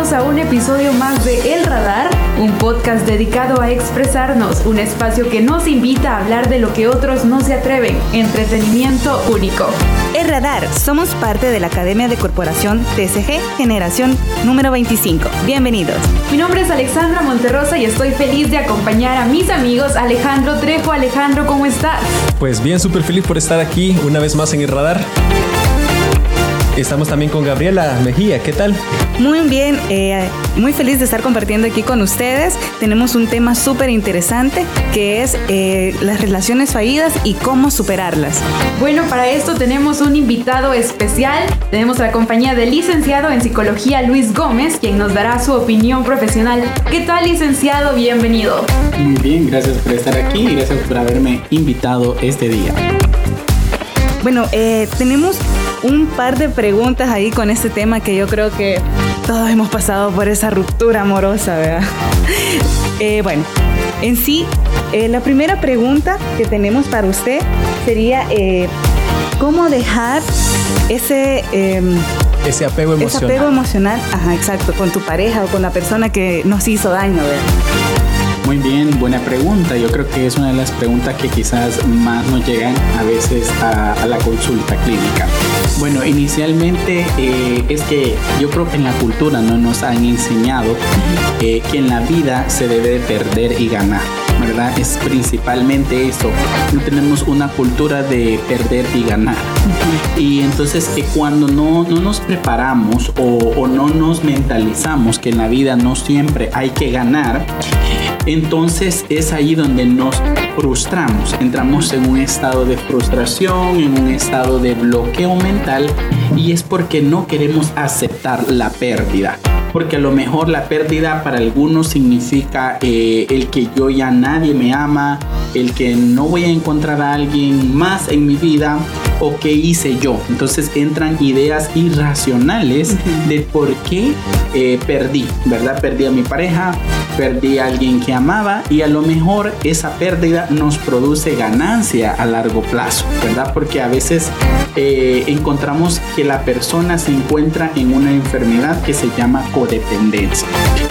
Bienvenidos a un episodio más de El Radar, un podcast dedicado a expresarnos, un espacio que nos invita a hablar de lo que otros no se atreven, entretenimiento único. El Radar, somos parte de la Academia de Corporación TCG Generación número 25. Bienvenidos. Mi nombre es Alexandra Monterrosa y estoy feliz de acompañar a mis amigos Alejandro Trejo. Alejandro, ¿cómo estás? Pues bien, súper feliz por estar aquí una vez más en el radar. Estamos también con Gabriela Mejía, ¿qué tal? Muy bien, eh, muy feliz de estar compartiendo aquí con ustedes. Tenemos un tema súper interesante que es eh, las relaciones fallidas y cómo superarlas. Bueno, para esto tenemos un invitado especial. Tenemos la compañía del licenciado en psicología Luis Gómez, quien nos dará su opinión profesional. ¿Qué tal, licenciado? Bienvenido. Muy bien, gracias por estar aquí y gracias por haberme invitado este día. Bueno, eh, tenemos un par de preguntas ahí con este tema que yo creo que todos hemos pasado por esa ruptura amorosa, ¿verdad? Eh, bueno, en sí, eh, la primera pregunta que tenemos para usted sería, eh, ¿cómo dejar ese... em, Ese apego ese emocional. apego emocional, ajá, exacto, con tu pareja o con la persona que nos hizo daño, ¿verdad? Muy bien, buena pregunta. Yo creo que es una de las preguntas que quizás más nos llegan a veces a, la consulta clínica. Bueno, inicialmente eh, es que yo creo que en la cultura no nos han enseñado eh, que en la vida se debe de perder y ganar. ¿Verdad? Es principalmente eso. No tenemos una cultura de perder y ganar. Y entonces eh, cuando no, no nos preparamos o, o no nos mentalizamos que en la vida no siempre hay que ganar, entonces es ahí donde nos frustramos. Entramos en un estado de frustración, en un estado de bloqueo mental y es porque no queremos aceptar la pérdida. Porque a lo mejor la pérdida para algunos significa eh, el que yo ya nadie me ama, el que no voy a encontrar a alguien más en mi vida o qué hice yo. Entonces entran ideas irracionales de por qué eh, perdí, ¿verdad? Perdí a mi pareja, perdí a alguien que amaba y a lo mejor esa pérdida nos produce ganancia a largo plazo, ¿verdad? Porque a veces eh, encontramos que la persona se encuentra en una enfermedad que se llama codependencia.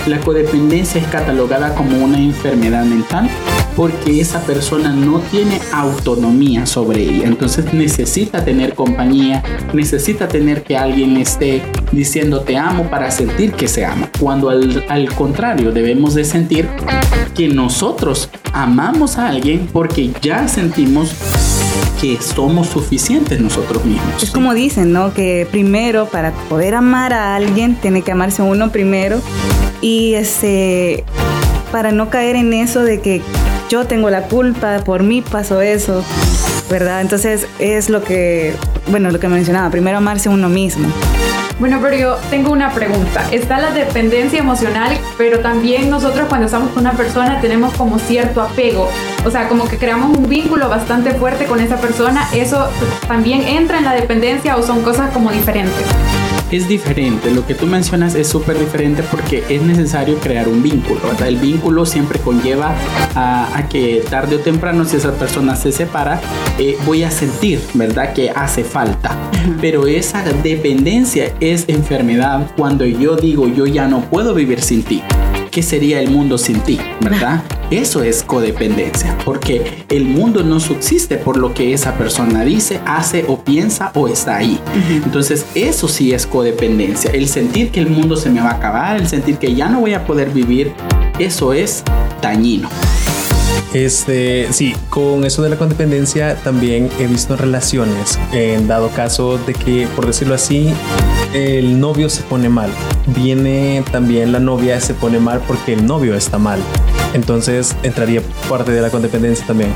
La codependencia es catalogada como una enfermedad mental porque esa persona no tiene autonomía sobre ella. Entonces necesita tener compañía, necesita tener que alguien esté diciendo te amo para sentir que se ama. Cuando al, al contrario debemos de sentir que nosotros amamos a alguien porque ya sentimos que somos suficientes nosotros mismos. Es como dicen, ¿no? Que primero, para poder amar a alguien, tiene que amarse uno primero. Y este, para no caer en eso de que yo tengo la culpa, por mí pasó eso, ¿verdad? Entonces es lo que, bueno, lo que mencionaba, primero amarse uno mismo. Bueno, pero yo tengo una pregunta. Está la dependencia emocional, pero también nosotros cuando estamos con una persona tenemos como cierto apego. O sea, como que creamos un vínculo bastante fuerte con esa persona. ¿Eso también entra en la dependencia o son cosas como diferentes? Es diferente. Lo que tú mencionas es súper diferente porque es necesario crear un vínculo. ¿verdad? El vínculo siempre conlleva a, a que tarde o temprano, si esa persona se separa, eh, voy a sentir, ¿verdad? Que hace falta. Pero esa dependencia es enfermedad cuando yo digo yo ya no puedo vivir sin ti. ¿Qué sería el mundo sin ti? ¿Verdad? Eso es codependencia, porque el mundo no subsiste por lo que esa persona dice, hace o piensa o está ahí. Entonces, eso sí es codependencia. El sentir que el mundo se me va a acabar, el sentir que ya no voy a poder vivir, eso es dañino. Este, sí, con eso de la codependencia también he visto relaciones, en dado caso de que, por decirlo así, el novio se pone mal. Viene también la novia se pone mal porque el novio está mal. Entonces entraría parte de la codependencia también.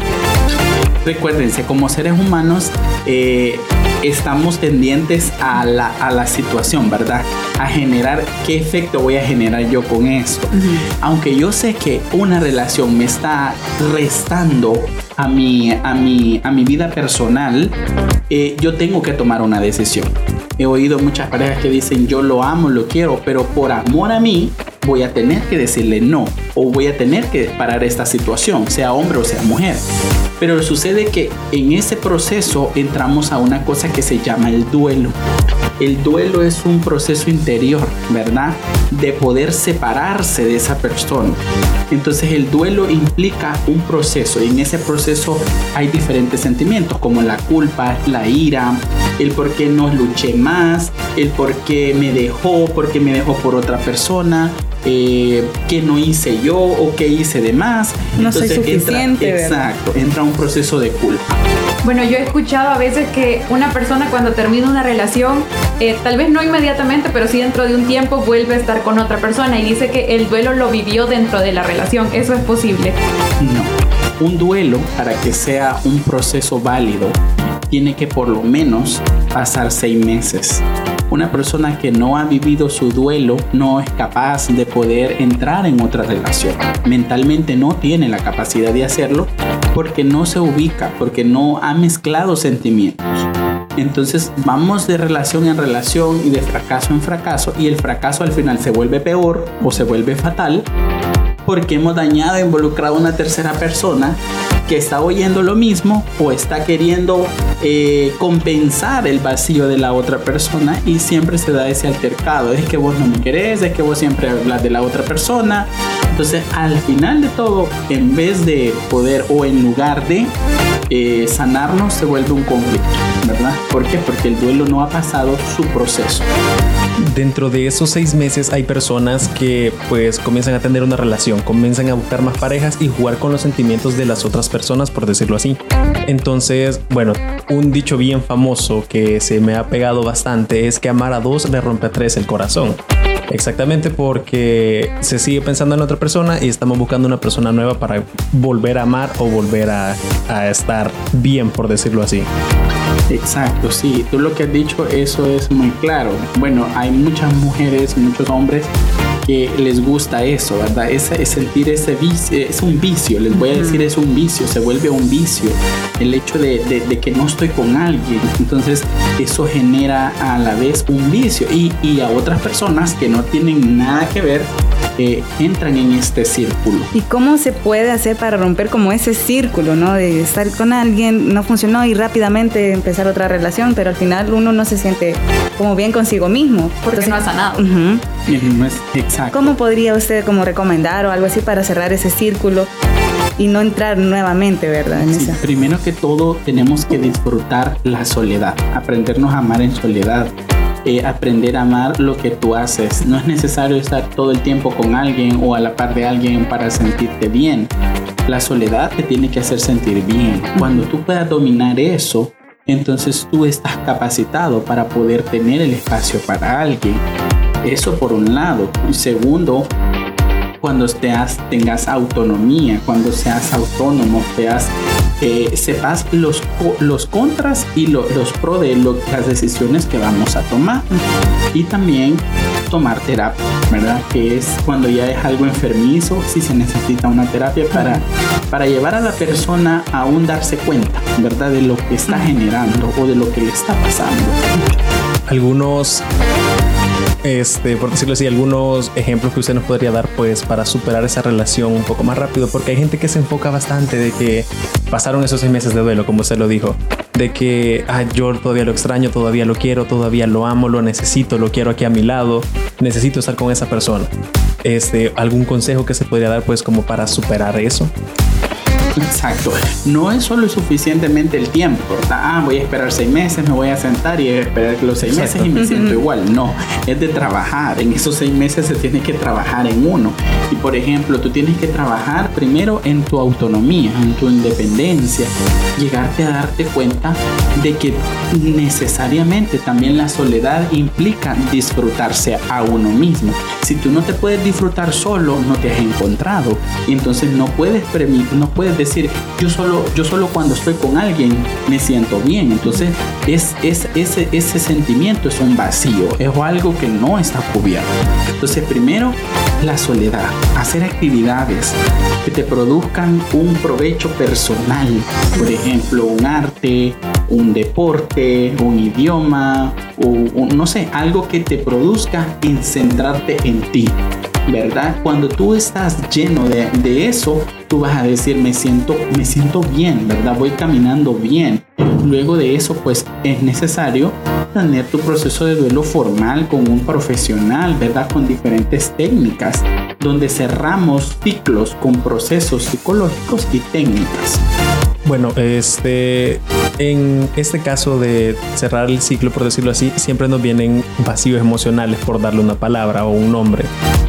Recuérdense, como seres humanos eh, estamos tendientes a la, a la situación, ¿verdad? A generar qué efecto voy a generar yo con esto. Aunque yo sé que una relación me está restando a mi, a mi, a mi vida personal, eh, yo tengo que tomar una decisión. He oído muchas parejas que dicen yo lo amo, lo quiero, pero por amor a mí voy a tener que decirle no o voy a tener que parar esta situación, sea hombre o sea mujer. Pero sucede que en ese proceso entramos a una cosa que se llama el duelo. El duelo es un proceso interior, ¿verdad? De poder separarse de esa persona. Entonces el duelo implica un proceso y en ese proceso hay diferentes sentimientos como la culpa, la ira, el por qué no luché más, el por qué me dejó, por qué me dejó por otra persona, eh, qué no hice yo o qué hice de más. No soy suficiente. exacto, entra un proceso de culpa. Bueno, yo he escuchado a veces que una persona cuando termina una relación, eh, tal vez no inmediatamente, pero sí dentro de un tiempo vuelve a estar con otra persona y dice que el duelo lo vivió dentro de la relación. ¿Eso es posible? No. Un duelo, para que sea un proceso válido, tiene que por lo menos pasar seis meses. Una persona que no ha vivido su duelo no es capaz de poder entrar en otra relación. Mentalmente no tiene la capacidad de hacerlo porque no se ubica, porque no ha mezclado sentimientos. Entonces vamos de relación en relación y de fracaso en fracaso y el fracaso al final se vuelve peor o se vuelve fatal porque hemos dañado e involucrado a una tercera persona que está oyendo lo mismo o está queriendo eh, compensar el vacío de la otra persona y siempre se da ese altercado. Es que vos no me querés, es que vos siempre hablas de la otra persona. Entonces, al final de todo, en vez de poder o en lugar de eh, sanarnos, se vuelve un conflicto, ¿verdad? ¿Por qué? Porque el duelo no ha pasado su proceso. Dentro de esos seis meses hay personas que pues comienzan a tener una relación, comienzan a buscar más parejas y jugar con los sentimientos de las otras personas, por decirlo así. Entonces, bueno, un dicho bien famoso que se me ha pegado bastante es que amar a dos le rompe a tres el corazón. Exactamente porque se sigue pensando en otra persona y estamos buscando una persona nueva para volver a amar o volver a, estar bien, por decirlo así. Exacto, sí, tú lo que has dicho, eso es muy claro. Bueno, hay muchas mujeres, muchos hombres que les gusta eso, ¿verdad? Es, es sentir ese vicio, es un vicio, les voy a decir, es un vicio, se vuelve un vicio. El hecho de, de, que no estoy con alguien, entonces eso genera a la vez un vicio y, y a otras personas que no tienen nada que ver eh, entran en este círculo. ¿Y cómo se puede hacer para romper como ese círculo, ¿no? De estar con alguien, no funcionó y rápidamente empezar otra relación, pero al final uno no se siente como bien consigo mismo. Porque no ha sanado. no es exacto. ¿Cómo podría usted como recomendar o algo así para cerrar ese círculo? y no entrar nuevamente, ¿verdad? En esa? Primero que todo, tenemos que disfrutar la soledad, aprendernos a amar en soledad. Eh, aprender a amar lo que tú haces. No es necesario estar todo el tiempo con alguien o a la par de alguien para sentirte bien. La soledad te tiene que hacer sentir bien. Cuando tú puedas dominar eso, entonces tú estás capacitado para poder tener el espacio para alguien. Eso por un lado. Y segundo, cuando tengas autonomía, cuando seas autónomo, seas sepas los, los contras y los pros de las decisiones que vamos a tomar. Y también tomar terapia, ¿verdad? Que es cuando ya es algo enfermizo, si se necesita una terapia para, para llevar a la persona a aún darse cuenta, ¿verdad? De lo que está generando o de lo que le está pasando. Algunos este, por decirlo así, algunos ejemplos que usted nos podría dar, pues, para superar esa relación un poco más rápido, porque hay gente que se enfoca bastante de que pasaron esos seis meses de duelo, como usted lo dijo, de que ah, yo todavía lo extraño, todavía lo quiero, todavía lo amo, lo necesito, lo quiero aquí a mi lado, necesito estar con esa persona. Este, algún consejo que se podría dar, pues, como para superar eso. Exacto. No es solo suficientemente el tiempo, Ah, voy a esperar seis meses, me voy a sentar y esperar los seis meses y me siento igual. No, es de trabajar. En esos seis meses se tiene que trabajar en uno. Y por ejemplo, tú tienes que trabajar primero en tu autonomía, en tu independencia. Llegarte a darte cuenta de que necesariamente también la soledad implica disfrutarse a uno mismo. Si tú no te puedes disfrutar solo, no te has encontrado. Y entonces no puedes, no puedes decir, yo solo, yo solo cuando estoy con alguien me siento bien. Entonces, es, es, ese, ese sentimiento es un vacío, es algo que no está cubierto. Entonces, primero, la soledad, hacer actividades que te produzcan un provecho personal, por ejemplo, un arte, un deporte, un idioma, o, no sé, algo que te produzca en centrarte en ti. ¿Verdad? Cuando tú estás lleno de, de, eso, tú vas a decir, me siento, me siento bien, ¿verdad? Voy caminando bien. Luego de eso, pues es necesario tener tu proceso de duelo formal con un profesional, ¿verdad? Con diferentes técnicas, donde cerramos ciclos con procesos psicológicos y técnicas. Bueno, este, en este caso de cerrar el ciclo, por decirlo así, siempre nos vienen vacíos emocionales, por darle una palabra o un nombre,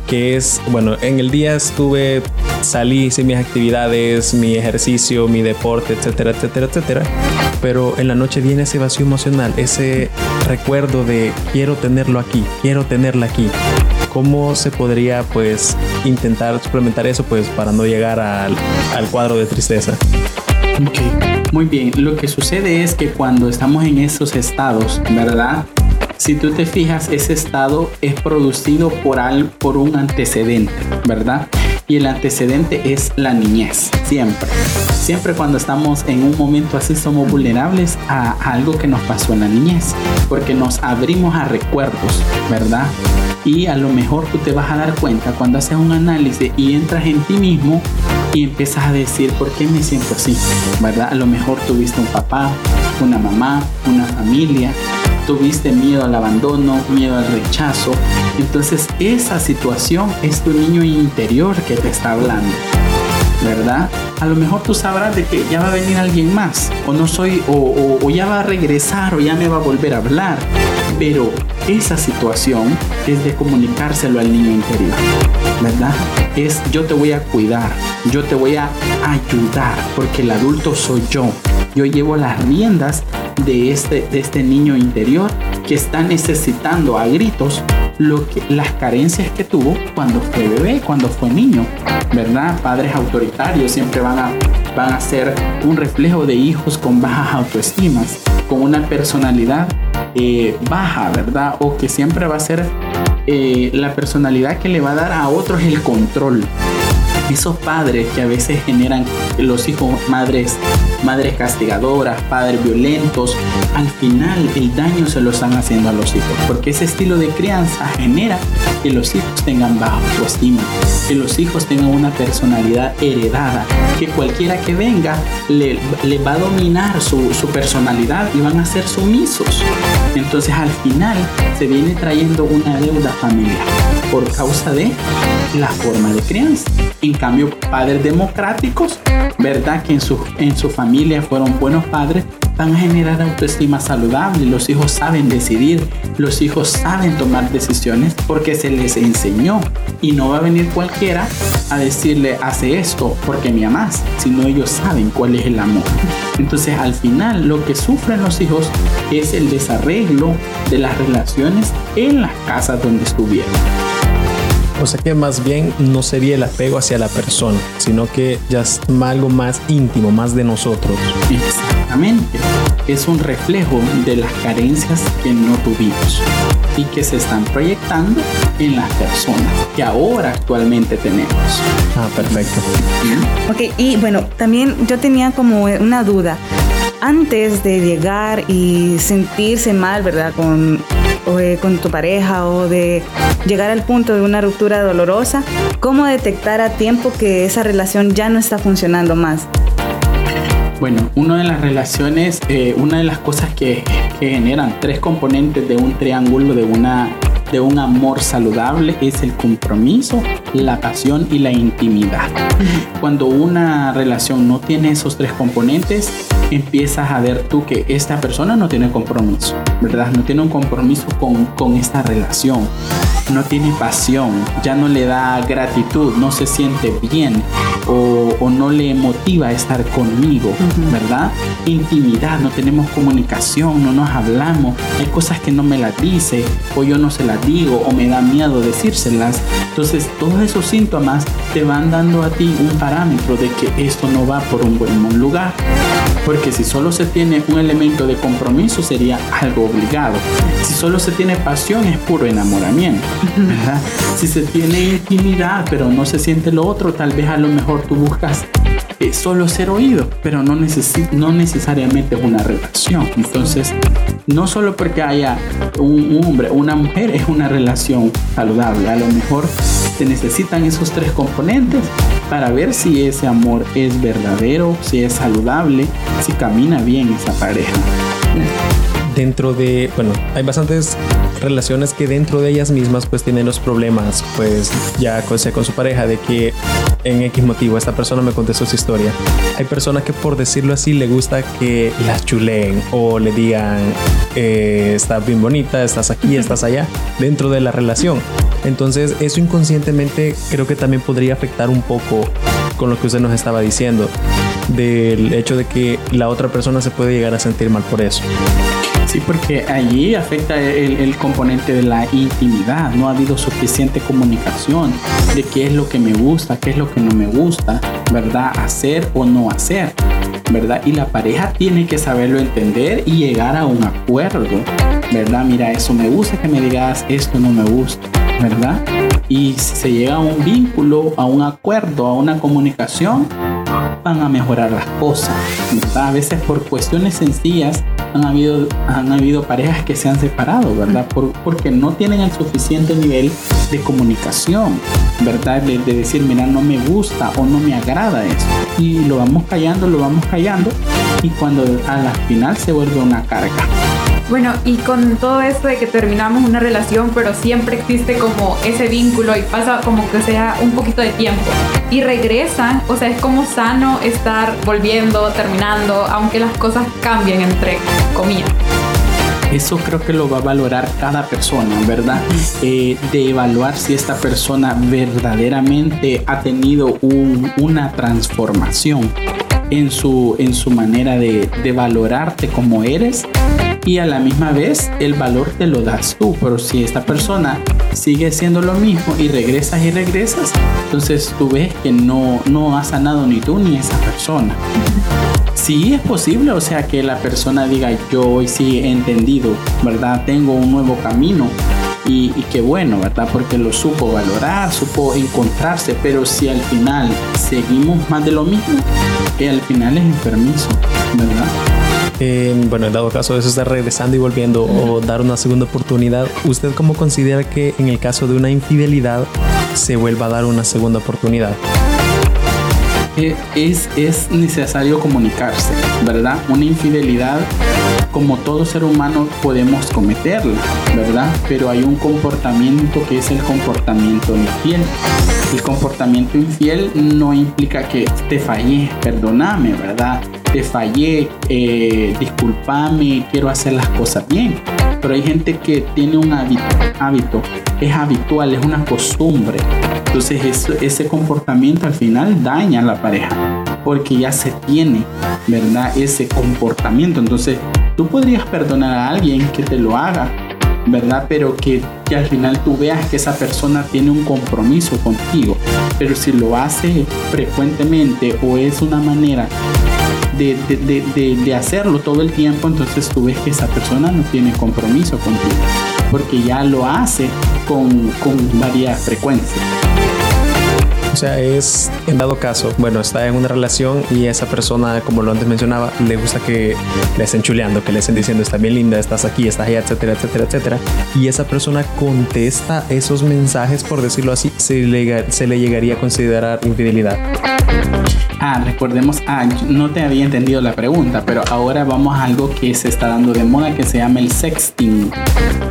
que es, bueno, en el día estuve, salí, hice mis actividades, mi ejercicio, mi deporte, etcétera, etcétera, etcétera, pero en la noche viene ese vacío emocional, ese recuerdo de quiero tenerlo aquí, quiero tenerla aquí. ¿Cómo se podría pues intentar suplementar eso pues para no llegar al, al cuadro de tristeza? Ok, muy bien. Lo que sucede es que cuando estamos en esos estados, ¿verdad? Si tú te fijas, ese estado es producido por, al, por un antecedente, ¿verdad? Y el antecedente es la niñez, siempre. Siempre cuando estamos en un momento así somos vulnerables a algo que nos pasó en la niñez, porque nos abrimos a recuerdos, ¿verdad? Y a lo mejor tú te vas a dar cuenta cuando haces un análisis y entras en ti mismo y empiezas a decir, ¿por qué me siento así? ¿Verdad? A lo mejor tuviste un papá, una mamá, una familia, tuviste miedo al abandono, miedo al rechazo. Entonces esa situación es tu niño interior que te está hablando. ¿Verdad? A lo mejor tú sabrás de que ya va a venir alguien más, o no soy, o, o ya va a regresar, o ya me va a volver a hablar. Pero esa situación es de comunicárselo al niño interior, ¿verdad? Es yo te voy a cuidar, yo te voy a ayudar, porque el adulto soy yo. Yo llevo las riendas de este, de este niño interior que está necesitando a gritos lo que, las carencias que tuvo cuando fue bebé, cuando fue niño, ¿verdad? Padres autoritarios siempre van a, van a ser un reflejo de hijos con bajas autoestimas, con una personalidad eh, baja, ¿verdad? O que siempre va a ser eh, la personalidad que le va a dar a otros el control. Esos padres que a veces generan los hijos madres madres castigadoras, padres violentos, al final el daño se lo están haciendo a los hijos, porque ese estilo de crianza genera que los hijos tengan bajo autoestima, que los hijos tengan una personalidad heredada, que cualquiera que venga le, va a dominar su personalidad y van a ser sumisos. Entonces al final se viene trayendo una deuda familiar por causa de la forma de crianza. En cambio, padres democráticos, ¿verdad? Que en su, en familia fueron buenos padres, van a generar autoestima saludable. Los hijos saben decidir, los hijos saben tomar decisiones porque se les enseñó. Y no va a venir cualquiera a decirle, hace esto porque me amas, sino ellos saben cuál es el amor. Entonces al final lo que sufren los hijos es el desarreglo de las relaciones en las casas donde estuvieron. O sea que más bien no sería el apego hacia la persona, sino que ya es algo más íntimo, más de nosotros. Exactamente. Es un reflejo de las carencias que no tuvimos y que se están proyectando en las personas que ahora actualmente tenemos. Ah, perfecto. Ok, y bueno, también yo tenía como una duda. Antes de llegar y sentirse mal, ¿verdad? Con eh, con tu pareja o de llegar al punto de una ruptura dolorosa, ¿cómo detectar a tiempo que esa relación ya no está funcionando más? Bueno, una de las relaciones, eh, una de las cosas que, que generan tres componentes de un triángulo de una de un amor saludable es el compromiso, la pasión y la intimidad. Cuando una relación no tiene esos tres componentes, empiezas a ver tú que esta persona no tiene compromiso, ¿verdad? No tiene un compromiso con, con esta relación. no tiene pasión, ya no le da gratitud, no se siente bien o, o no le motiva a estar conmigo, ¿verdad? Intimidad, no tenemos comunicación, no nos hablamos, hay cosas que no me las dice o yo no se las digo o me da miedo decírselas. Entonces todos esos síntomas te van dando a ti un parámetro de que esto no va por un buen lugar. Porque si solo se tiene un elemento de compromiso sería algo obligado. Si solo se tiene pasión es puro enamoramiento. ¿verdad? Si se tiene intimidad pero no se siente lo otro, tal vez a lo mejor tú buscas eh, solo ser oído, pero no, no necesariamente es una relación. Entonces, no solo porque haya un, un hombre o una mujer es una relación saludable, a lo mejor se necesitan esos tres componentes para ver si ese amor es verdadero, si es saludable, si camina bien esa pareja. Dentro de, bueno, hay bastantes relaciones que dentro de ellas mismas pues tienen los problemas, pues ya con, con su pareja de que en X motivo esta persona me contestó su historia. Hay personas que por decirlo así le gusta que las chuleen o le digan eh, estás bien bonita, estás aquí, estás allá dentro de la relación. Entonces eso inconscientemente creo que también podría afectar un poco con lo que usted nos estaba diciendo del hecho de que la otra persona se puede llegar a sentir mal por eso. Sí, porque allí afecta el, componente de la intimidad. No ha habido suficiente comunicación de qué es lo que me gusta, qué es lo que no me gusta, ¿verdad? Hacer o no hacer, ¿verdad? Y la pareja tiene que saberlo entender y llegar a un acuerdo, ¿verdad? Mira, eso me gusta que me digas, esto no me gusta, ¿verdad? Y si se llega a un vínculo, a un acuerdo, a una comunicación, van a mejorar las cosas. ¿verdad? A veces por cuestiones sencillas han habido, han habido parejas que se han separado, ¿verdad? Por, porque no tienen el suficiente nivel de comunicación, ¿verdad? De, de, decir, mira, no me gusta o no me agrada esto. Y lo vamos callando, lo vamos callando y cuando a la final se vuelve una carga. Bueno, y con todo esto de que terminamos una relación, pero siempre existe como ese vínculo y pasa como que sea un poquito de tiempo. Y regresan, o sea, es como sano estar volviendo, terminando, aunque las cosas cambien entre comillas. Eso creo que lo va a valorar cada persona, ¿verdad? Eh, de evaluar si esta persona verdaderamente ha tenido una transformación en su, en su manera de, de valorarte como eres y a la misma vez el valor te lo das tú. Pero si esta persona sigue siendo lo mismo y regresas y regresas, entonces tú ves que no, no ha sanado ni tú ni esa persona. Sí es posible, o sea, que la persona diga, yo hoy sí he entendido, ¿verdad? Tengo un nuevo camino. Y, y qué bueno, ¿verdad? Porque lo supo valorar, supo encontrarse, pero si al final seguimos más de lo mismo, que al final es enfermizo, ¿verdad? Bueno, en dado caso de eso estar regresando y volviendo o dar una segunda oportunidad, ¿usted cómo considera que en el caso de una infidelidad se vuelva a dar una segunda oportunidad? Eh, es, es necesario comunicarse, ¿verdad? Una infidelidad, como todo ser humano, podemos cometerla, ¿verdad? Pero hay un comportamiento que es el comportamiento infiel. El comportamiento infiel no implica que te fallé, perdóname, ¿verdad? Te fallé, eh, discúlpame, quiero hacer las cosas bien. Pero hay gente que tiene un hábito, es habitual, es una costumbre. Entonces ese comportamiento al final daña a la pareja, porque ya se tiene, ¿verdad? Ese comportamiento. Entonces tú podrías perdonar a alguien que te lo haga, ¿verdad? Pero que, que, al final tú veas que esa persona tiene un compromiso contigo. Pero si lo hace frecuentemente o es una manera de, hacerlo todo el tiempo, entonces tú ves que esa persona no tiene compromiso contigo, porque ya lo hace con, con varias frecuencias. O sea, es en dado caso, bueno, está en una relación y esa persona, como lo antes mencionaba, le gusta que le estén chuleando, que le estén diciendo, está bien linda, estás aquí, estás allá, etcétera, etcétera, etcétera. Y esa persona contesta esos mensajes, por decirlo así, se le, se le llegaría a considerar infidelidad. Ah, recordemos, ah, no te había entendido la pregunta, pero ahora vamos a algo que se está dando de moda que se llama el sexting,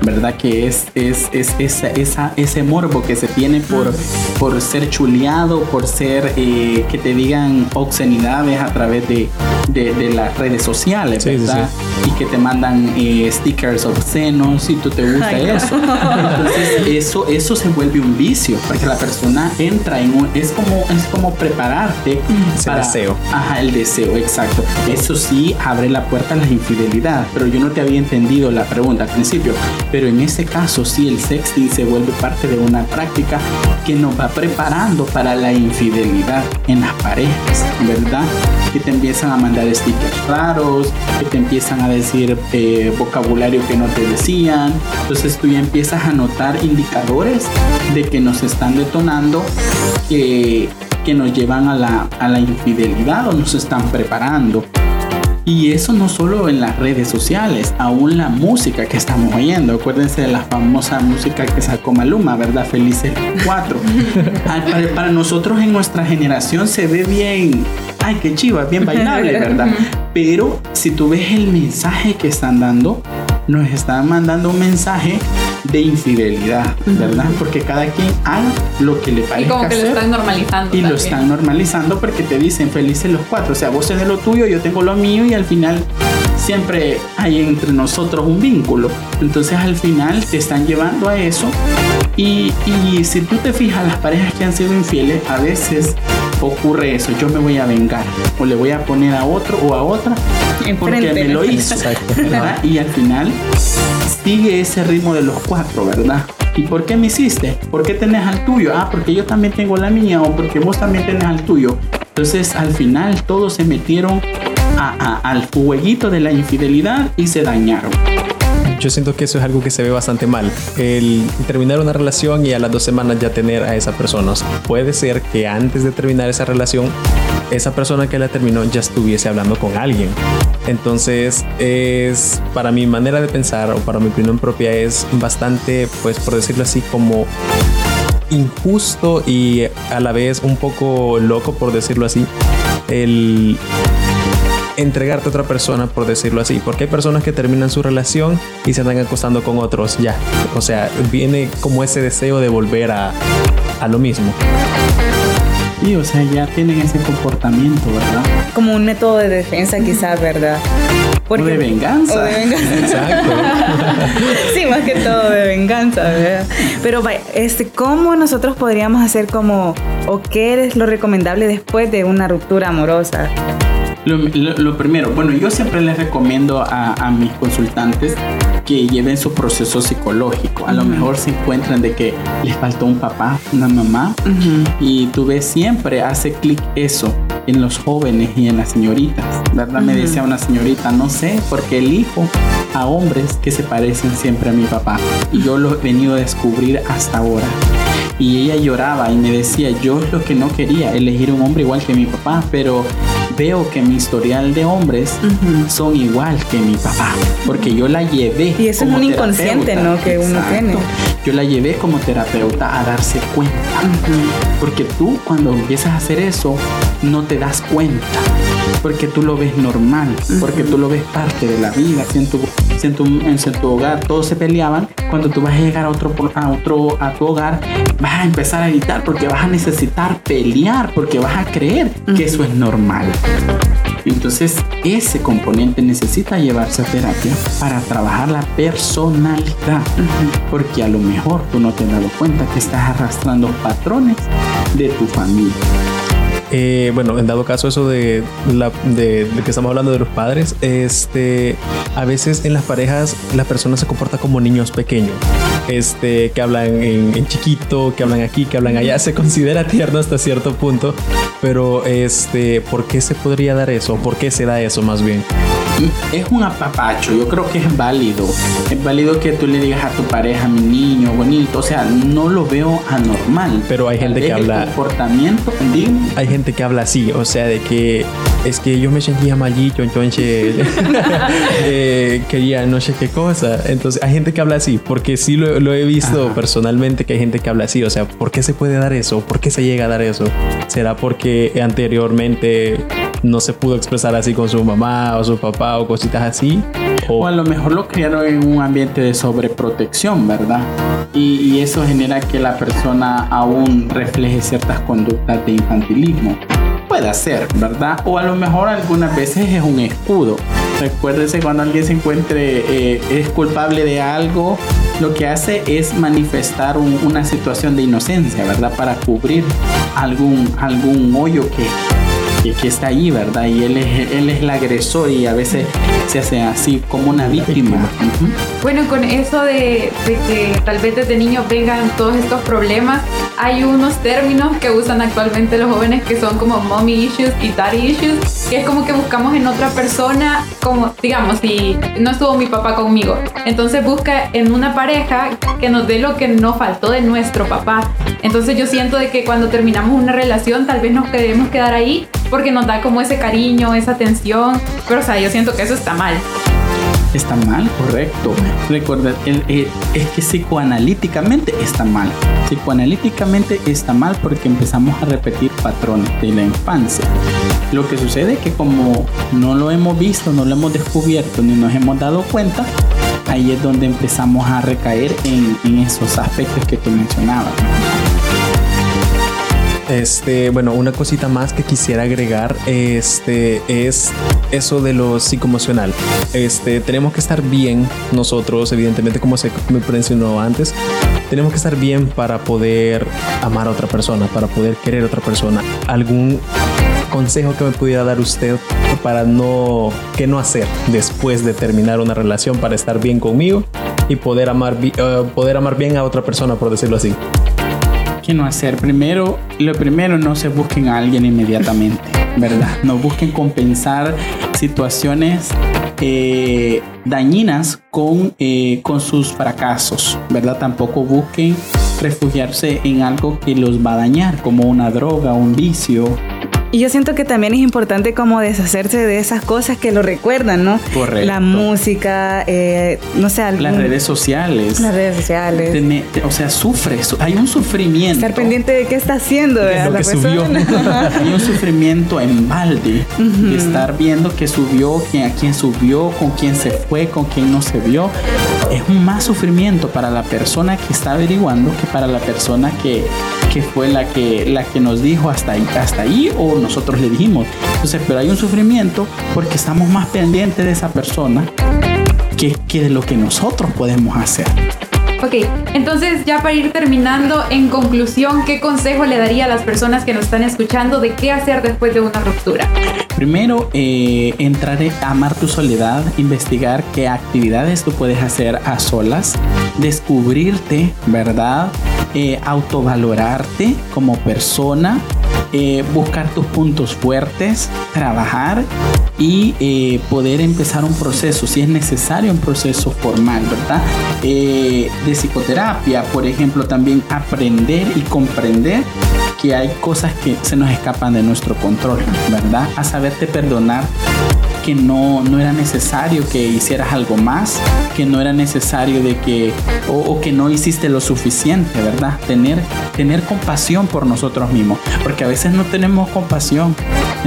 ¿verdad? Que es, es, es, esa, ese morbo que se tiene por, por ser chuleado, por ser, eh, que te digan obscenidades a través de, de, de las redes sociales, ¿verdad? Y que te mandan eh, stickers obscenos y tú te gusta eso. Entonces eso, eso se vuelve un vicio, porque la persona entra en un, es como, es como prepararte para... El deseo. Ajá, el deseo, exacto. Eso sí abre la puerta a la infidelidad, pero yo no te había entendido la pregunta al principio, pero en ese caso sí el sexting se vuelve parte de una práctica que nos va preparando para la infidelidad en las parejas, ¿verdad? Que te empiezan a mandar stickers raros, que te empiezan a decir eh, vocabulario que no te decían. Entonces tú ya empiezas a notar indicadores de que nos están detonando que, que nos llevan a la, a la infidelidad o nos están preparando. Y eso no solo en las redes sociales, aún la música que estamos oyendo. Acuérdense de la famosa música que sacó Maluma, ¿verdad? Felices 4. para, para, nosotros en nuestra generación se ve bien, ay, qué chiva, bien bailable, ¿verdad? Pero si tú ves el mensaje que están dando, nos están mandando un mensaje de infidelidad, ¿verdad? Porque cada quien haga lo que le parezca. Y como que lo están normalizando. Y lo están normalizando porque te dicen felices los cuatro. O sea, vos tenés lo tuyo, yo tengo lo mío y al final siempre hay entre nosotros un vínculo. Entonces al final te están llevando a eso. Y, y si tú te fijas, las parejas que han sido infieles, a veces ocurre eso, yo me voy a vengar o le voy a poner a otro o a otra porque me lo hizo, ¿verdad? Y al final sigue ese ritmo de los cuatro, ¿verdad? ¿Y por qué me hiciste? ¿Por qué tenés al tuyo? Ah, porque yo también tengo la mía o porque vos también tenés al tuyo. Entonces al final todos se metieron al jueguito de la infidelidad y se dañaron yo siento que eso es algo que se ve bastante mal. El terminar una relación y a las dos semanas ya tener a esa persona. Puede ser que antes de terminar esa relación, esa persona que la terminó ya estuviese hablando con alguien. Entonces, es para mi manera de pensar o para mi opinión propia es bastante, pues por decirlo así, como injusto y a la vez un poco loco, por decirlo así, el entregarte a otra persona, por decirlo así. Porque hay personas que terminan su relación y se andan acostando con otros ya. O sea, viene como ese deseo de volver a, a lo mismo. Sí, o sea, ya tienen ese comportamiento, ¿verdad? Como un método de defensa quizás, ¿verdad? o de venganza. O de venganza. Exacto. sí, más que todo de venganza, ¿verdad? Pero este, ¿cómo nosotros podríamos hacer como, o qué es lo recomendable después de una ruptura amorosa? Lo, primero, bueno, yo siempre les recomiendo a, mis consultantes que lleven su proceso psicológico. A lo mejor se encuentran de que les faltó un papá, una mamá, y tú ves siempre hace clic eso en los jóvenes y en las señoritas. ¿Verdad? Me decía una señorita, no sé, porque elijo a hombres que se parecen siempre a mi papá. Y yo lo he venido a descubrir hasta ahora. Y ella lloraba y me decía, yo es lo que no quería, elegir un hombre igual que mi papá, pero veo que mi historial de hombres son igual que mi papá, porque yo la llevé. Y eso es un inconsciente, ¿no? Que uno tiene. Yo la llevé como terapeuta a darse cuenta, porque tú cuando empiezas a hacer eso no te das cuenta, porque tú lo ves normal, porque tú lo ves parte de la vida. Si en tu, en tu, en tu hogar todos se peleaban, cuando tú vas a llegar a otro, a otro a tu hogar, vas a empezar a gritar porque vas a necesitar pelear, porque vas a creer que eso es normal. Entonces, ese componente necesita llevarse a terapia para trabajar la personalidad, porque a lo mejor tú no te has dado cuenta que estás arrastrando patrones de tu familia. Eh, bueno, en dado caso eso de, que estamos hablando de los padres, este, a veces en las parejas la persona se comporta como niños pequeños, este, que hablan en, chiquito, que hablan aquí, que hablan allá, se considera tierno hasta cierto punto, pero este, ¿por qué se podría dar eso? ¿Por qué se da eso más bien? Es un apapacho, yo creo que es válido. Es válido que tú le digas a tu pareja, mi niño, bonito, o sea, no lo veo anormal. Pero hay gente que habla... comportamiento, Hay gente que habla así, o sea, de que es que yo me sentía malito, entonces eh, quería no sé qué cosa. Entonces hay gente que habla así, porque sí lo, he visto personalmente que hay gente que habla así, o sea, ¿por qué se puede dar eso? ¿Por qué se llega a dar eso? ¿Será porque anteriormente no se pudo expresar así con su mamá o su papá o cositas así. O, a lo mejor lo criaron en un ambiente de sobreprotección, ¿verdad? Y, y eso genera que la persona aún refleje ciertas conductas de infantilismo puede ser, ¿verdad? O a lo mejor algunas veces es un escudo. Recuérdese cuando alguien se encuentre, eh, es culpable de algo, lo que hace es manifestar una situación de inocencia, ¿verdad? Para cubrir algún, algún hoyo que, que, está ahí, ¿verdad? Y él es, él es el agresor y a veces se hace así como una víctima. Bueno, con eso de, de, que tal vez desde niños vengan todos estos problemas, hay unos términos que usan actualmente los jóvenes que son como mommy issues y daddy issues, que es como que buscamos en otra persona, como digamos, si no estuvo mi papá conmigo, entonces busca en una pareja que nos dé lo que nos faltó de nuestro papá. Entonces yo siento de que cuando terminamos una relación tal vez nos queremos quedar ahí porque nos da como ese cariño, esa atención, pero o sea, yo siento que eso está mal. Está mal, correcto. Recuerda, es que psicoanalíticamente está mal. Psicoanalíticamente está mal porque empezamos a repetir patrones de la infancia. Lo que sucede es que como no lo hemos visto, no lo hemos descubierto ni nos hemos dado cuenta, ahí es donde empezamos a recaer en, en esos aspectos que tú mencionabas. Este, bueno, una cosita más que quisiera agregar este, es eso de lo psicoemocional. Este, tenemos que estar bien nosotros, evidentemente, como se me mencionó antes, tenemos que estar bien para poder amar a otra persona, para poder querer a otra persona. ¿Algún consejo que me pudiera dar usted para no, qué no hacer después de terminar una relación para estar bien conmigo y poder amar, uh, poder amar bien a otra persona, por decirlo así? ¿Qué no hacer? Primero, lo primero, no se busquen a alguien inmediatamente, ¿verdad? No busquen compensar situaciones eh, dañinas con, eh, con sus fracasos, ¿verdad? Tampoco busquen refugiarse en algo que los va a dañar, como una droga, un vicio, y yo siento que también es importante como deshacerse de esas cosas que lo recuerdan, ¿no? Correcto. La música, eh, no sé, las redes sociales. Las redes sociales. o sea, sufre, hay un sufrimiento. Estar pendiente de qué está haciendo de la persona. hay un sufrimiento en balde de estar viendo qué subió, quién, a quién subió, con quién se fue, con quién no se vio. Es un más sufrimiento para la persona que está averiguando que para la persona que, que fue la que, la que nos dijo hasta ahí, hasta ahí o nosotros le dijimos. Entonces, pero hay un sufrimiento porque estamos más pendientes de esa persona que, que de lo que nosotros podemos hacer. Ok, entonces ya para ir terminando, en conclusión, ¿qué consejo le daría a las personas que nos están escuchando de qué hacer después de una ruptura? Primero, eh, entrar a amar tu soledad, investigar qué actividades tú puedes hacer a solas, descubrirte, ¿verdad? Eh, autovalorarte como persona, eh, buscar tus puntos fuertes, trabajar y eh, poder empezar un proceso, si es necesario un proceso formal, ¿verdad? De psicoterapia, por ejemplo, también aprender y comprender que hay cosas que se nos escapan de nuestro control, ¿verdad? A saberte perdonar que no, no era necesario que hicieras algo más, que no era necesario de que, o, que no hiciste lo suficiente, ¿verdad? Tener, tener compasión por nosotros mismos, porque a veces no tenemos compasión,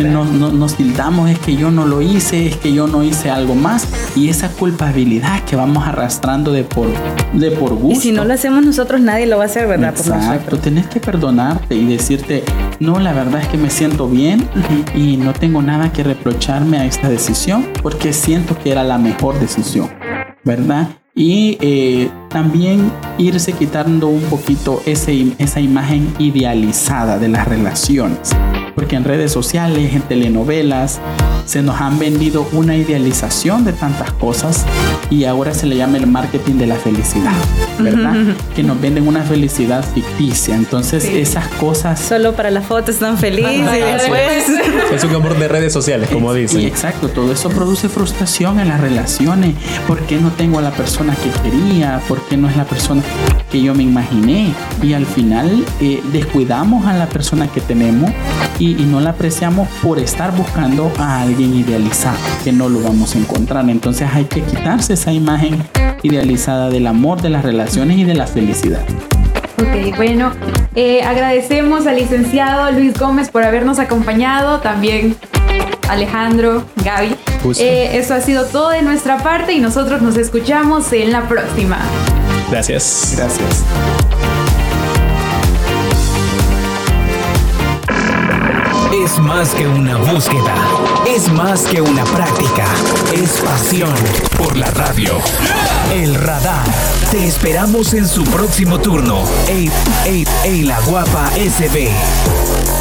nos, nos tildamos, es que yo no lo hice, es que yo no hice algo más, y esa culpabilidad que vamos arrastrando de por, de por gusto. Y si no lo hacemos nosotros, nadie lo va a hacer, ¿verdad? Exacto, tenés que perdonarte y decirte, no, la verdad es que me siento bien y no tengo nada que reprocharme a esta decisión porque siento que era la mejor decisión, ¿verdad? Y eh, también irse quitando un poquito ese, esa imagen idealizada de las relaciones. Porque en redes sociales, en telenovelas, se nos han vendido una idealización de tantas cosas y ahora se le llama el marketing de la felicidad, ¿verdad? Que nos venden una felicidad ficticia. Entonces esas cosas... Solo para las fotos están felices y después... Es un amor de redes sociales, como dicen. Sí, exacto. Todo eso produce frustración en las relaciones. ¿Por qué no tengo a la persona que quería? ¿Por qué no es la persona que yo me imaginé? Y al final eh, descuidamos a la persona que tenemos y, y no la apreciamos por estar buscando a alguien idealizado, que no lo vamos a encontrar. Entonces hay que quitarse esa imagen idealizada del amor, de las relaciones y de la felicidad. Ok, bueno, eh, agradecemos al licenciado Luis Gómez por habernos acompañado, también Alejandro, Gaby. Eh, eso ha sido todo de nuestra parte y nosotros nos escuchamos en la próxima. Gracias. Gracias. Es más que una búsqueda, es más que una práctica, es pasión por la radio. El radar. Te esperamos en su próximo turno. Ey, ey, ey, la guapa SB.